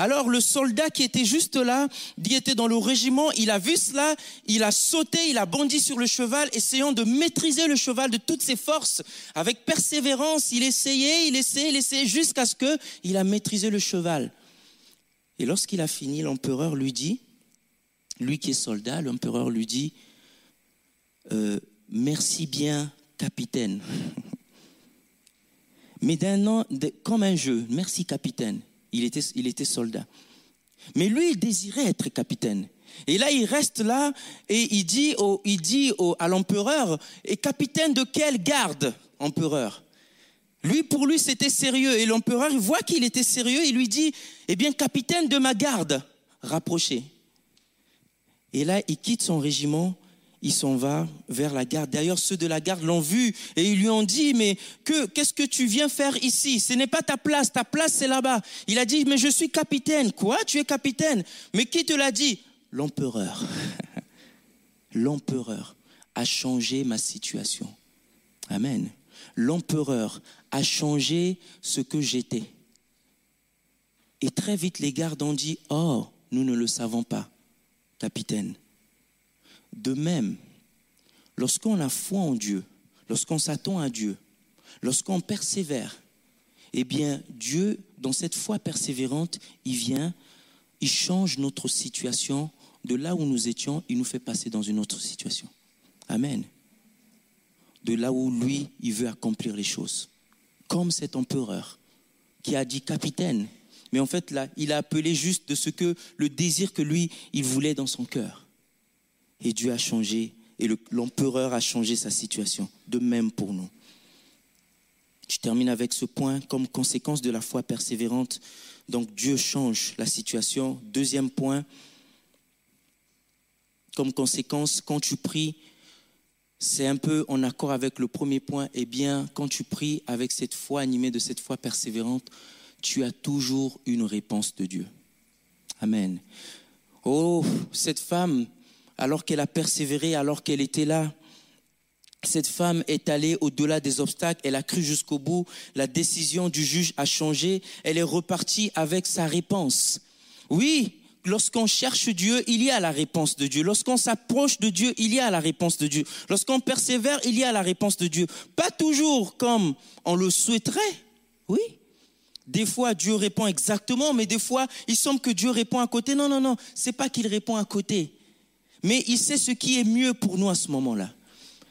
Alors le soldat qui était juste là, qui était dans le régiment, il a vu cela, il a sauté, il a bondi sur le cheval, essayant de maîtriser le cheval de toutes ses forces. Avec persévérance, il essayait, il essayait, il essayait, jusqu'à ce qu'il a maîtrisé le cheval. Et lorsqu'il a fini, l'empereur lui dit, lui qui est soldat, l'empereur lui dit, euh, merci bien, capitaine. Mais d'un an, comme un jeu, merci capitaine. Il était, soldat. Mais lui, il désirait être capitaine. Et là, il reste là et il dit, au, il dit au, à l'empereur, et capitaine de quelle garde, empereur? Lui, pour lui, c'était sérieux. Et l'empereur, il voit qu'il était sérieux, il lui dit, eh bien, capitaine de ma garde, rapproché. Et là, il quitte son régiment il s'en va vers la garde. D'ailleurs, ceux de la garde l'ont vu et ils lui ont dit, mais que, qu'est-ce que tu viens faire ici? Ce n'est pas ta place, ta place c'est là-bas. Il a dit, mais je suis capitaine. Quoi? Tu es capitaine? Mais qui te l'a dit? L'empereur. L'empereur a changé ma situation. Amen. L'empereur a changé ce que j'étais. Et très vite, les gardes ont dit, oh, nous ne le savons pas, capitaine. De même, lorsqu'on a foi en Dieu, lorsqu'on s'attend à Dieu, lorsqu'on persévère, eh bien, Dieu, dans cette foi persévérante, il vient, il change notre situation de là où nous étions, il nous fait passer dans une autre situation. Amen. De là où lui, il veut accomplir les choses. Comme cet empereur qui a dit capitaine, mais en fait, là, il a appelé juste de ce que le désir que lui, il voulait dans son cœur. Et Dieu a changé, et l'empereur a changé sa situation. De même pour nous. Je termine avec ce point. Comme conséquence de la foi persévérante, donc Dieu change la situation. Deuxième point, comme conséquence, quand tu pries, c'est un peu en accord avec le premier point. Eh bien, quand tu pries avec cette foi animée de cette foi persévérante, tu as toujours une réponse de Dieu. Amen. Oh, cette femme, alors qu'elle a persévéré, alors qu'elle était là, cette femme est allée au-delà des obstacles, elle a cru jusqu'au bout, la décision du juge a changé, elle est repartie avec sa réponse. Oui, lorsqu'on cherche Dieu, il y a la réponse de Dieu. Lorsqu'on s'approche de Dieu, il y a la réponse de Dieu. Lorsqu'on persévère, il y a la réponse de Dieu. Pas toujours comme on le souhaiterait, oui, des fois, Dieu répond exactement, mais des fois, il semble que Dieu répond à côté. Non, non, non, c'est pas qu'il répond à côté. Mais il sait ce qui est mieux pour nous à ce moment-là.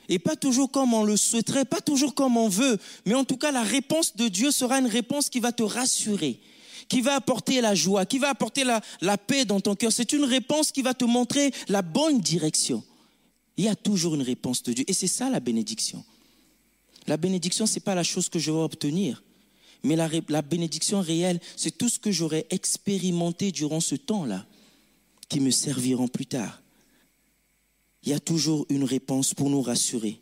Et pas toujours comme on le souhaiterait, pas toujours comme on veut, mais en tout cas, la réponse de Dieu sera une réponse qui va te rassurer, qui va apporter la joie, qui va apporter la, paix dans ton cœur. C'est une réponse qui va te montrer la bonne direction. Il y a toujours une réponse de Dieu. Et c'est ça la bénédiction. La bénédiction, ce n'est pas la chose que je vais obtenir. Mais la, bénédiction réelle, c'est tout ce que j'aurais expérimenté durant ce temps-là, qui me serviront plus tard. Il y a toujours une réponse pour nous rassurer.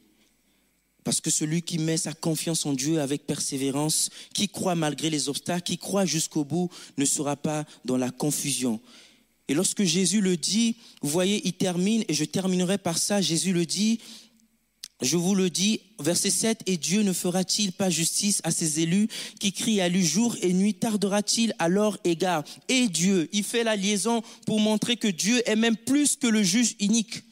Parce que celui qui met sa confiance en Dieu avec persévérance, qui croit malgré les obstacles, qui croit jusqu'au bout, ne sera pas dans la confusion. Et lorsque Jésus le dit, vous voyez, il termine, et je terminerai par ça, Jésus le dit, je vous le dis, verset 7, et Dieu ne fera-t-il pas justice à ses élus qui crient à lui jour et nuit, tardera-t-il à leur égard? Et Dieu, il fait la liaison pour montrer que Dieu est même plus que le juge unique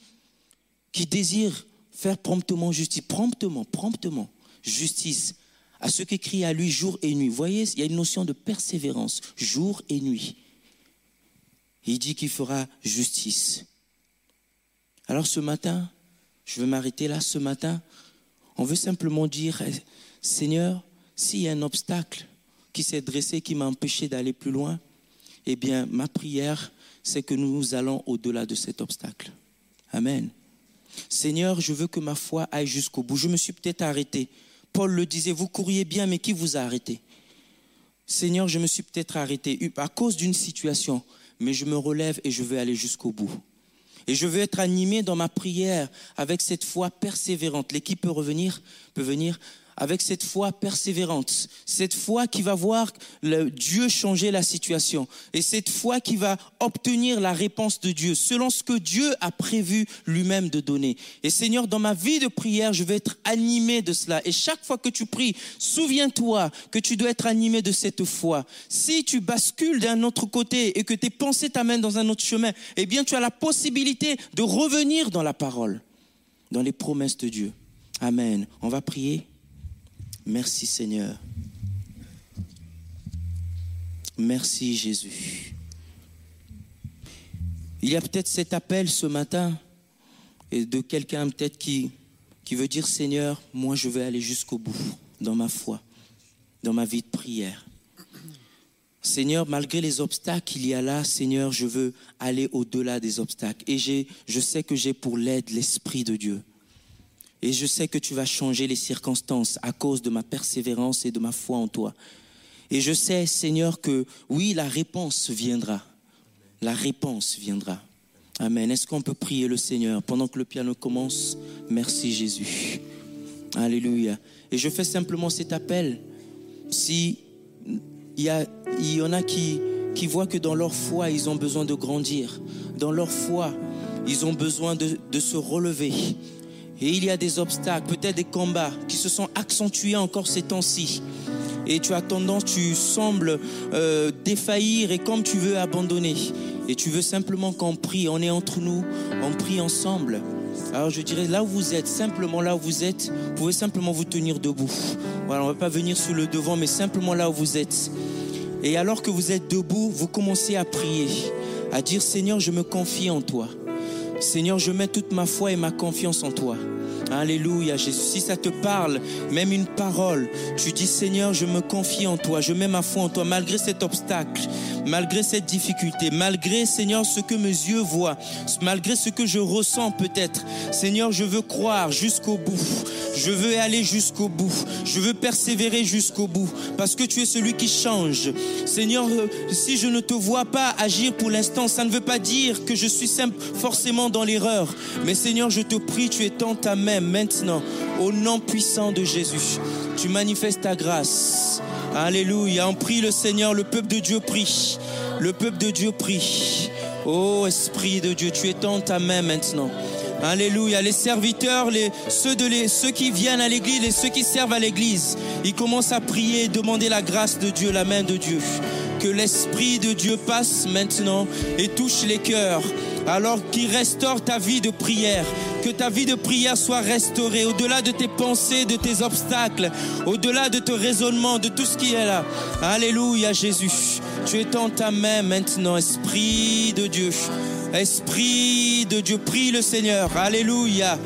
qui désire faire promptement justice, promptement, promptement justice à ceux qui crient à lui jour et nuit. Vous voyez, il y a une notion de persévérance, jour et nuit. Il dit qu'il fera justice. Alors ce matin, je veux m'arrêter là ce matin. On veut simplement dire, Seigneur, s'il y a un obstacle qui s'est dressé, qui m'a empêché d'aller plus loin, eh bien, ma prière, c'est que nous allons au-delà de cet obstacle. Amen. Seigneur, je veux que ma foi aille jusqu'au bout. Je me suis peut-être arrêté. Paul le disait, vous couriez bien, mais qui vous a arrêté? Seigneur, je me suis peut-être arrêté à cause d'une situation, mais je me relève et je veux aller jusqu'au bout. Et je veux être animé dans ma prière avec cette foi persévérante. L'équipe peut revenir, peut venir avec cette foi persévérante, cette foi qui va voir le Dieu changer la situation et cette foi qui va obtenir la réponse de Dieu selon ce que Dieu a prévu lui-même de donner. Et Seigneur, dans ma vie de prière, je vais être animé de cela. Et chaque fois que tu pries, souviens-toi que tu dois être animé de cette foi. Si tu bascules d'un autre côté et que tes pensées t'amènent dans un autre chemin, eh bien, tu as la possibilité de revenir dans la parole, dans les promesses de Dieu. Amen. On va prier. Merci Seigneur. Merci Jésus. Il y a peut-être cet appel ce matin de quelqu'un peut-être qui, qui veut dire Seigneur, moi je vais aller jusqu'au bout dans ma foi, dans ma vie de prière. Seigneur, malgré les obstacles qu'il y a là, Seigneur, je veux aller au-delà des obstacles. Et je sais que j'ai pour l'aide l'Esprit de Dieu. Et je sais que tu vas changer les circonstances à cause de ma persévérance et de ma foi en toi. Et je sais, Seigneur, que oui, la réponse viendra. La réponse viendra. Amen. Est-ce qu'on peut prier le Seigneur pendant que le piano commence? Merci Jésus. Alléluia. Et je fais simplement cet appel. Si il y, en a qui, voient que dans leur foi, ils ont besoin de grandir. Dans leur foi, ils ont besoin de se relever. Et il y a des obstacles, peut-être des combats qui se sont accentués encore ces temps-ci. et tu as tendance, tu sembles euh, défaillir et comme tu veux abandonner. Et tu veux simplement qu'on prie, on est entre nous, on prie ensemble. Alors je dirais là où vous êtes, simplement là où vous êtes, vous pouvez simplement vous tenir debout. Voilà, on ne va pas venir sur le devant, mais simplement là où vous êtes. Et alors que vous êtes debout, vous commencez à prier, à dire Seigneur, je me confie en toi. Seigneur, je mets toute ma foi et ma confiance en toi. Alléluia, Jésus. Si ça te parle, même une parole, tu dis Seigneur, je me confie en toi, je mets ma foi en toi, malgré cet obstacle, malgré cette difficulté, malgré, Seigneur, ce que mes yeux voient, malgré ce que je ressens peut-être. Seigneur, je veux croire jusqu'au bout. Je veux aller jusqu'au bout. Je veux persévérer jusqu'au bout. Parce que tu es celui qui change. Seigneur, euh, si je ne te vois pas agir pour l'instant, ça ne veut pas dire que je suis forcément dans l'erreur. Mais Seigneur, je te prie, tu es tant ta main maintenant. Au nom puissant de Jésus, tu manifestes ta grâce. Alléluia. On prie le Seigneur, le peuple de Dieu prie. Le peuple de Dieu prie. Oh Esprit de Dieu, tu es tant ta main maintenant. Alléluia. Les serviteurs, les, ceux, de les, ceux qui viennent à l'église et ceux qui servent à l'église, ils commencent à prier, demander la grâce de Dieu, la main de Dieu. Que l'Esprit de Dieu passe maintenant et touche les cœurs alors qu'il restaure ta vie de prière. Que ta vie de prière soit restaurée au-delà de tes pensées, de tes obstacles, au-delà de tes raisonnements, de tout ce qui est là. Alléluia Jésus. Tu es en ta main maintenant, Esprit de Dieu. Esprit de Dieu, prie le Seigneur. Alléluia.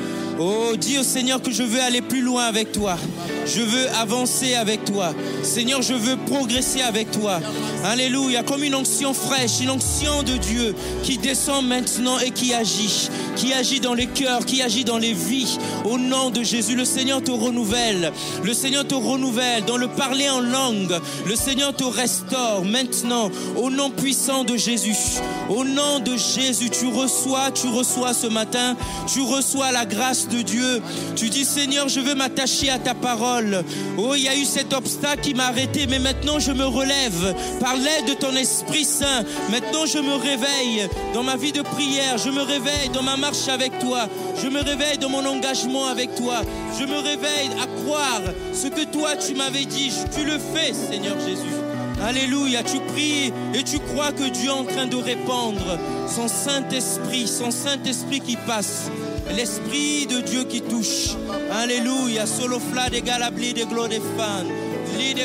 Oh, dis au Seigneur que je veux aller plus loin avec toi. Je veux avancer avec toi. Seigneur, je veux progresser avec toi. Alléluia. Comme une onction fraîche, une onction de Dieu qui descend maintenant et qui agit. Qui agit dans les cœurs, qui agit dans les vies. Au nom de Jésus, le Seigneur te renouvelle. Le Seigneur te renouvelle dans le parler en langue. Le Seigneur te restaure maintenant. Au nom puissant de Jésus. Au nom de Jésus, tu reçois, tu reçois ce matin. Tu reçois la grâce Dieu. Tu dis, Seigneur, je veux m'attacher à ta parole. Oh, il y a eu cet obstacle qui m'a arrêté, mais maintenant je me relève par l'aide de ton Esprit Saint. Maintenant je me réveille dans ma vie de prière. Je me réveille dans ma marche avec toi. Je me réveille dans mon engagement avec toi. Je me réveille à croire ce que toi tu m'avais dit. Tu le fais, Seigneur Jésus. Alléluia, tu pries et tu crois que Dieu est en train de répandre son Saint-Esprit, son Saint-Esprit qui passe, l'Esprit de Dieu qui touche. Alléluia, solo fla de galabli de glo de de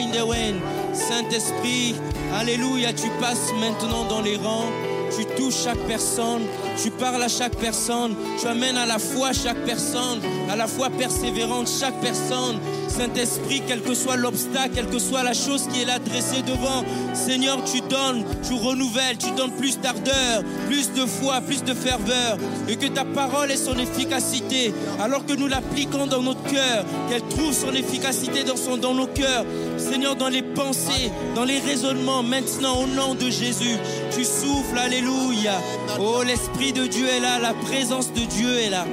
in the wind. Saint-Esprit, Alléluia, tu passes maintenant dans les rangs. Tu touches chaque personne, tu parles à chaque personne, tu amènes à la foi chaque personne, à la foi persévérante chaque personne. Saint-Esprit, quel que soit l'obstacle, quelle que soit la chose qui est là dressée devant, Seigneur, tu donnes, tu renouvelles, tu donnes plus d'ardeur, plus de foi, plus de ferveur, et que ta parole ait son efficacité, alors que nous l'appliquons dans notre cœur, qu'elle trouve son efficacité dans, son, dans nos cœurs, Seigneur, dans les pensées, dans les raisonnements, maintenant au nom de Jésus, tu souffles, alléluia. Oh, l'Esprit de Dieu est là, la présence de Dieu est là,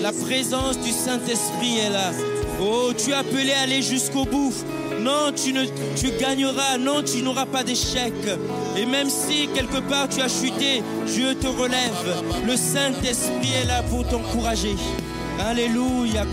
la présence du Saint-Esprit est là. Oh, tu es appelé à aller jusqu'au bout. Non, tu, ne, tu gagneras. Non, tu n'auras pas d'échec. Et même si quelque part tu as chuté, Dieu te relève. Le Saint-Esprit est là pour t'encourager. Alléluia.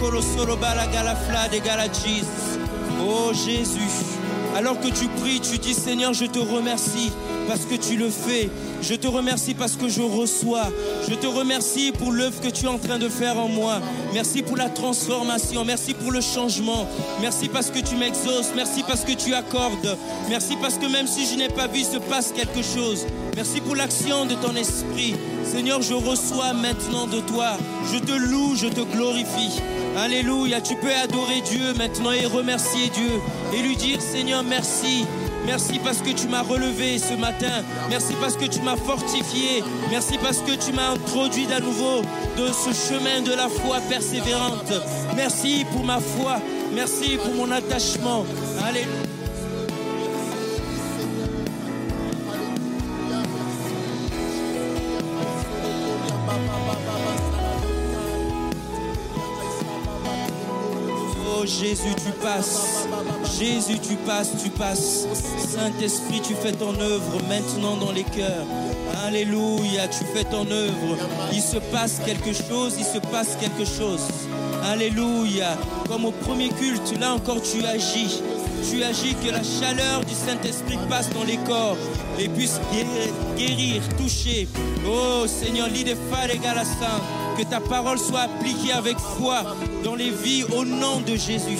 Oh Jésus. Alors que tu pries, tu dis Seigneur, je te remercie parce que tu le fais. Je te remercie parce que je reçois. Je te remercie pour l'œuvre que tu es en train de faire en moi. Merci pour la transformation. Merci pour le changement. Merci parce que tu m'exauces. Merci parce que tu accordes. Merci parce que même si je n'ai pas vu, se passe quelque chose. Merci pour l'action de ton esprit. Seigneur, je reçois maintenant de toi. Je te loue, je te glorifie. Alléluia, tu peux adorer Dieu maintenant et remercier Dieu et lui dire Seigneur merci. Merci parce que tu m'as relevé ce matin. Merci parce que tu m'as fortifié. Merci parce que tu m'as introduit à nouveau de ce chemin de la foi persévérante. Merci pour ma foi. Merci pour mon attachement. Alléluia. Oh Jésus, tu passes. Jésus, tu passes, tu passes. Saint-Esprit, tu fais ton œuvre maintenant dans les cœurs. Alléluia, tu fais ton œuvre. Il se passe quelque chose, il se passe quelque chose. Alléluia. Comme au premier culte, là encore tu agis. tu agis, que la chaleur du Saint-Esprit passe dans les corps et puisse guérir, toucher. Oh Seigneur, l'idée Galassin, que ta parole soit appliquée avec foi dans les vies au nom de Jésus.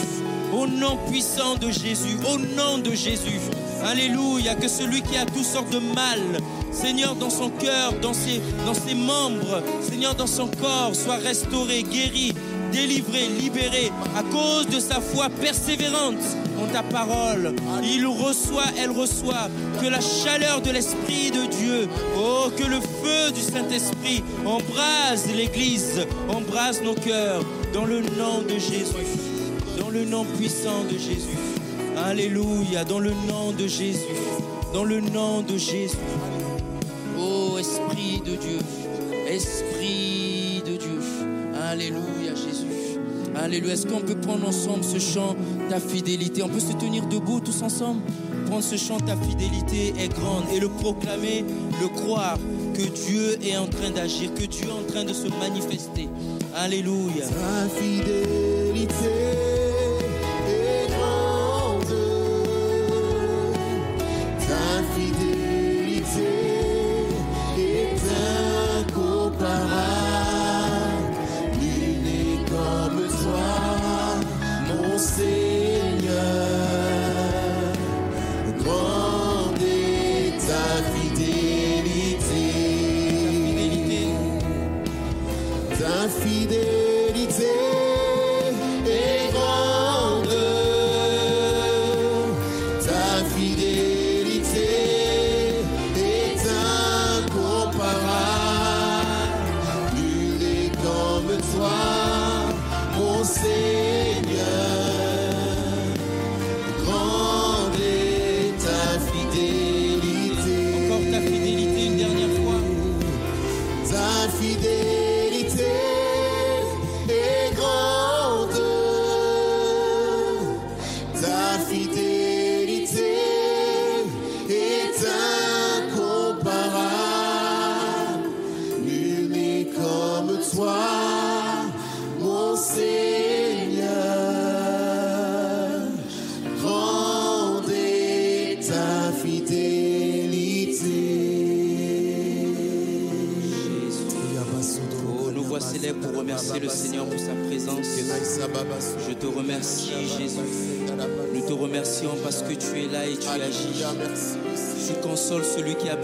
Au nom puissant de Jésus, au nom de Jésus. Alléluia, que celui qui a toutes sortes de mal, Seigneur, dans son cœur, dans ses, dans ses membres, Seigneur, dans son corps, soit restauré, guéri, délivré, libéré à cause de sa foi persévérante en ta parole. Il reçoit, elle reçoit que la chaleur de l'Esprit de Dieu, oh, que le feu du Saint-Esprit embrase l'Église, embrase nos cœurs dans le nom de Jésus, dans le nom puissant de Jésus. Alléluia, dans le nom de Jésus, dans le nom de Jésus. Oh Esprit de Dieu, Esprit de Dieu. Alléluia Jésus. Alléluia. Est-ce qu'on peut prendre ensemble ce chant, ta fidélité On peut se tenir debout tous ensemble Prendre ce chant, ta fidélité est grande et le proclamer, le croire que Dieu est en train d'agir, que Dieu est en train de se manifester. Alléluia.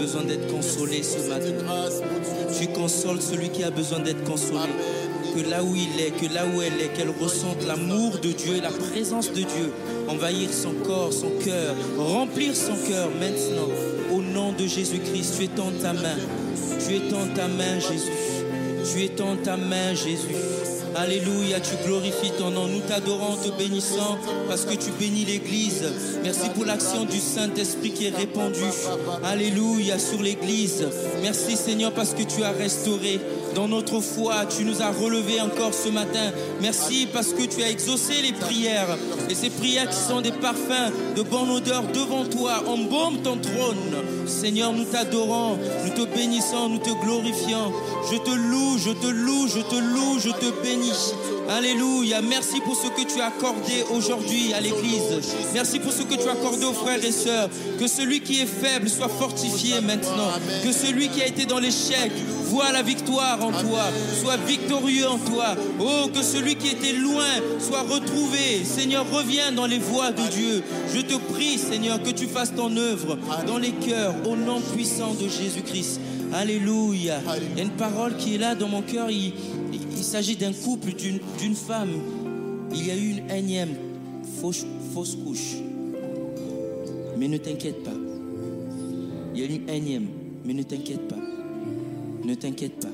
Besoin d'être consolé ce matin. Tu consoles celui qui a besoin d'être consolé. Que là où il est, que là où elle est, qu'elle ressente l'amour de Dieu et la présence de Dieu envahir son corps, son cœur, remplir son cœur maintenant. Au nom de Jésus-Christ, tu es en ta main. Tu es en ta main, Jésus. Tu es en ta main, Jésus. Alléluia, tu glorifies ton nom. Nous t'adorons, te bénissant parce que tu bénis l'Église. Merci pour l'action du Saint-Esprit qui est répandue. Alléluia sur l'Église. Merci Seigneur parce que tu as restauré dans notre foi. Tu nous as relevés encore ce matin. Merci parce que tu as exaucé les prières. Et ces prières qui sont des parfums de bonne odeur devant toi. Embaume ton trône. Seigneur, nous t'adorons, nous te bénissons, nous te glorifions. Je te loue, je te loue, je te loue, je te bénis. Alléluia. Merci pour ce que tu as accordé aujourd'hui à l'Église. Merci pour ce que tu as accordé aux frères et sœurs. Que celui qui est faible soit fortifié maintenant. Que celui qui a été dans l'échec voit la victoire en toi. Soit victorieux en toi. Oh, que celui qui était loin soit retrouvé. Seigneur, reviens dans les voies de Dieu. Je te prie, Seigneur, que tu fasses ton œuvre dans les cœurs au nom puissant de Jésus-Christ. Alléluia. Il y a une parole qui est là dans mon cœur. Il, s'agit d'un couple, d'une d'une femme. Il y a eu une énième fausse, fausse couche. Mais ne t'inquiète pas. Il y a eu une énième, mais ne t'inquiète pas. Ne t'inquiète pas.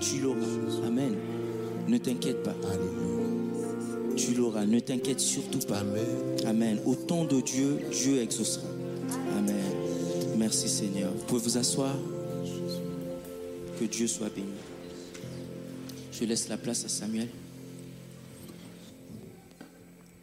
Tu l'auras. Amen. Ne t'inquiète pas. Tu l'auras. Ne t'inquiète surtout pas. Amen. Au temps de Dieu, Dieu exaucera. Amen. Merci Seigneur. Vous pouvez vous asseoir. Que Dieu soit béni. Je laisse la place à Samuel.